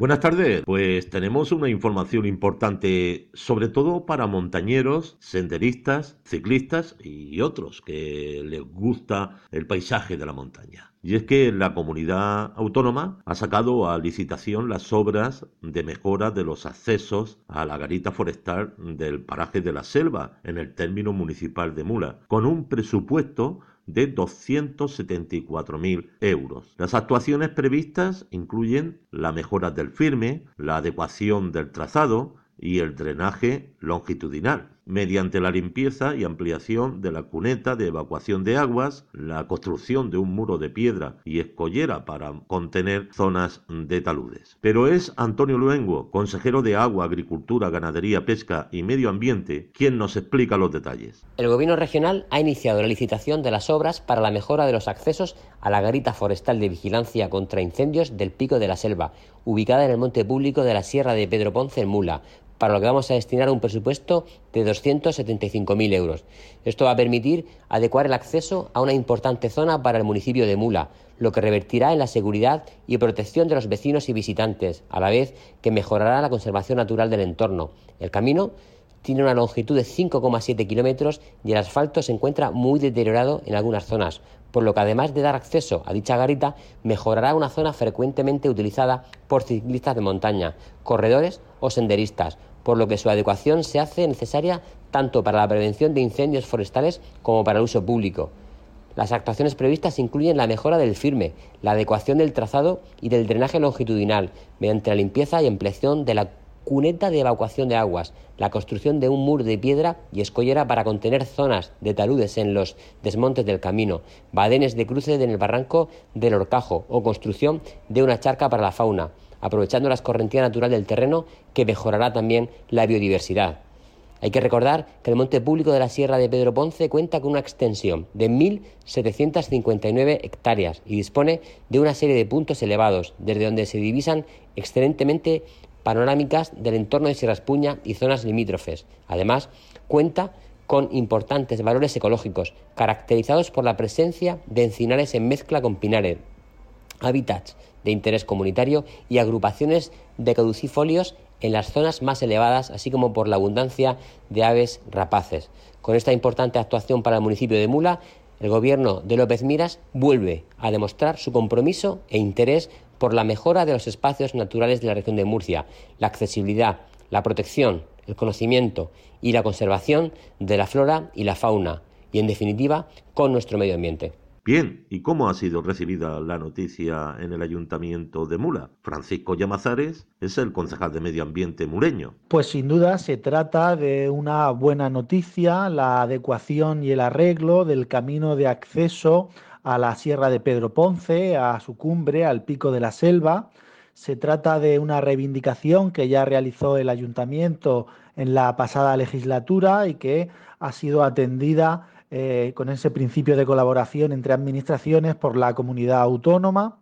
Buenas tardes, pues tenemos una información importante sobre todo para montañeros, senderistas, ciclistas y otros que les gusta el paisaje de la montaña. Y es que la comunidad autónoma ha sacado a licitación las obras de mejora de los accesos a la garita forestal del paraje de la selva en el término municipal de Mula, con un presupuesto de 274.000 euros. Las actuaciones previstas incluyen la mejora del firme, la adecuación del trazado y el drenaje longitudinal mediante la limpieza y ampliación de la cuneta de evacuación de aguas, la construcción de un muro de piedra y escollera para contener zonas de taludes. Pero es Antonio Luengo, consejero de Agua, Agricultura, Ganadería, Pesca y Medio Ambiente, quien nos explica los detalles. El Gobierno regional ha iniciado la licitación de las obras para la mejora de los accesos a la garita forestal de vigilancia contra incendios del Pico de la Selva, ubicada en el monte público de la Sierra de Pedro Ponce en Mula, para lo que vamos a destinar un presupuesto de 275.000 euros. Esto va a permitir adecuar el acceso a una importante zona para el municipio de Mula, lo que revertirá en la seguridad y protección de los vecinos y visitantes, a la vez que mejorará la conservación natural del entorno. El camino tiene una longitud de 5,7 kilómetros y el asfalto se encuentra muy deteriorado en algunas zonas, por lo que además de dar acceso a dicha garita, mejorará una zona frecuentemente utilizada por ciclistas de montaña, corredores o senderistas, por lo que su adecuación se hace necesaria tanto para la prevención de incendios forestales como para el uso público. Las actuaciones previstas incluyen la mejora del firme, la adecuación del trazado y del drenaje longitudinal, mediante la limpieza y ampliación de la cuneta de evacuación de aguas, la construcción de un muro de piedra y escollera para contener zonas de taludes en los desmontes del camino, badenes de cruce en el barranco del Horcajo o construcción de una charca para la fauna, aprovechando la escorrentía natural del terreno que mejorará también la biodiversidad. Hay que recordar que el monte público de la Sierra de Pedro Ponce cuenta con una extensión de 1.759 hectáreas y dispone de una serie de puntos elevados, desde donde se divisan excelentemente panorámicas del entorno de Sierra Espuña y zonas limítrofes. Además, cuenta con importantes valores ecológicos, caracterizados por la presencia de encinares en mezcla con pinares, hábitats de interés comunitario y agrupaciones de caducifolios en las zonas más elevadas, así como por la abundancia de aves rapaces. Con esta importante actuación para el municipio de Mula, el gobierno de López Miras vuelve a demostrar su compromiso e interés por la mejora de los espacios naturales de la región de Murcia, la accesibilidad, la protección, el conocimiento y la conservación de la flora y la fauna, y en definitiva, con nuestro medio ambiente. Bien, ¿y cómo ha sido recibida la noticia en el ayuntamiento de Mula? Francisco Llamazares es el concejal de Medio Ambiente mureño. Pues sin duda se trata de una buena noticia, la adecuación y el arreglo del camino de acceso a la Sierra de Pedro Ponce, a su cumbre, al Pico de la Selva. Se trata de una reivindicación que ya realizó el ayuntamiento en la pasada legislatura y que ha sido atendida eh, con ese principio de colaboración entre administraciones por la comunidad autónoma.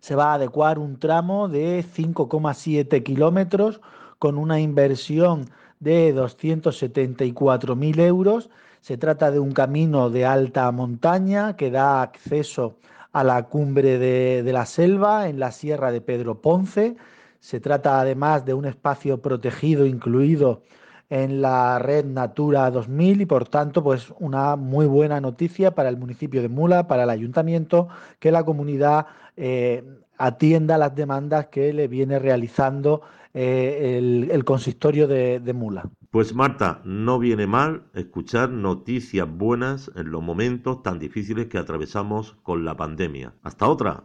Se va a adecuar un tramo de 5,7 kilómetros con una inversión de 274.000 euros. Se trata de un camino de alta montaña que da acceso a la cumbre de, la selva en la sierra de Pedro Ponce. Se trata además de un espacio protegido incluido en la red Natura 2000 y por tanto pues una muy buena noticia para el municipio de Mula, para el ayuntamiento, que la comunidad eh, atienda las demandas que le viene realizando eh, el, consistorio de Mula. Pues Marta, no viene mal escuchar noticias buenas en los momentos tan difíciles que atravesamos con la pandemia. Hasta otra.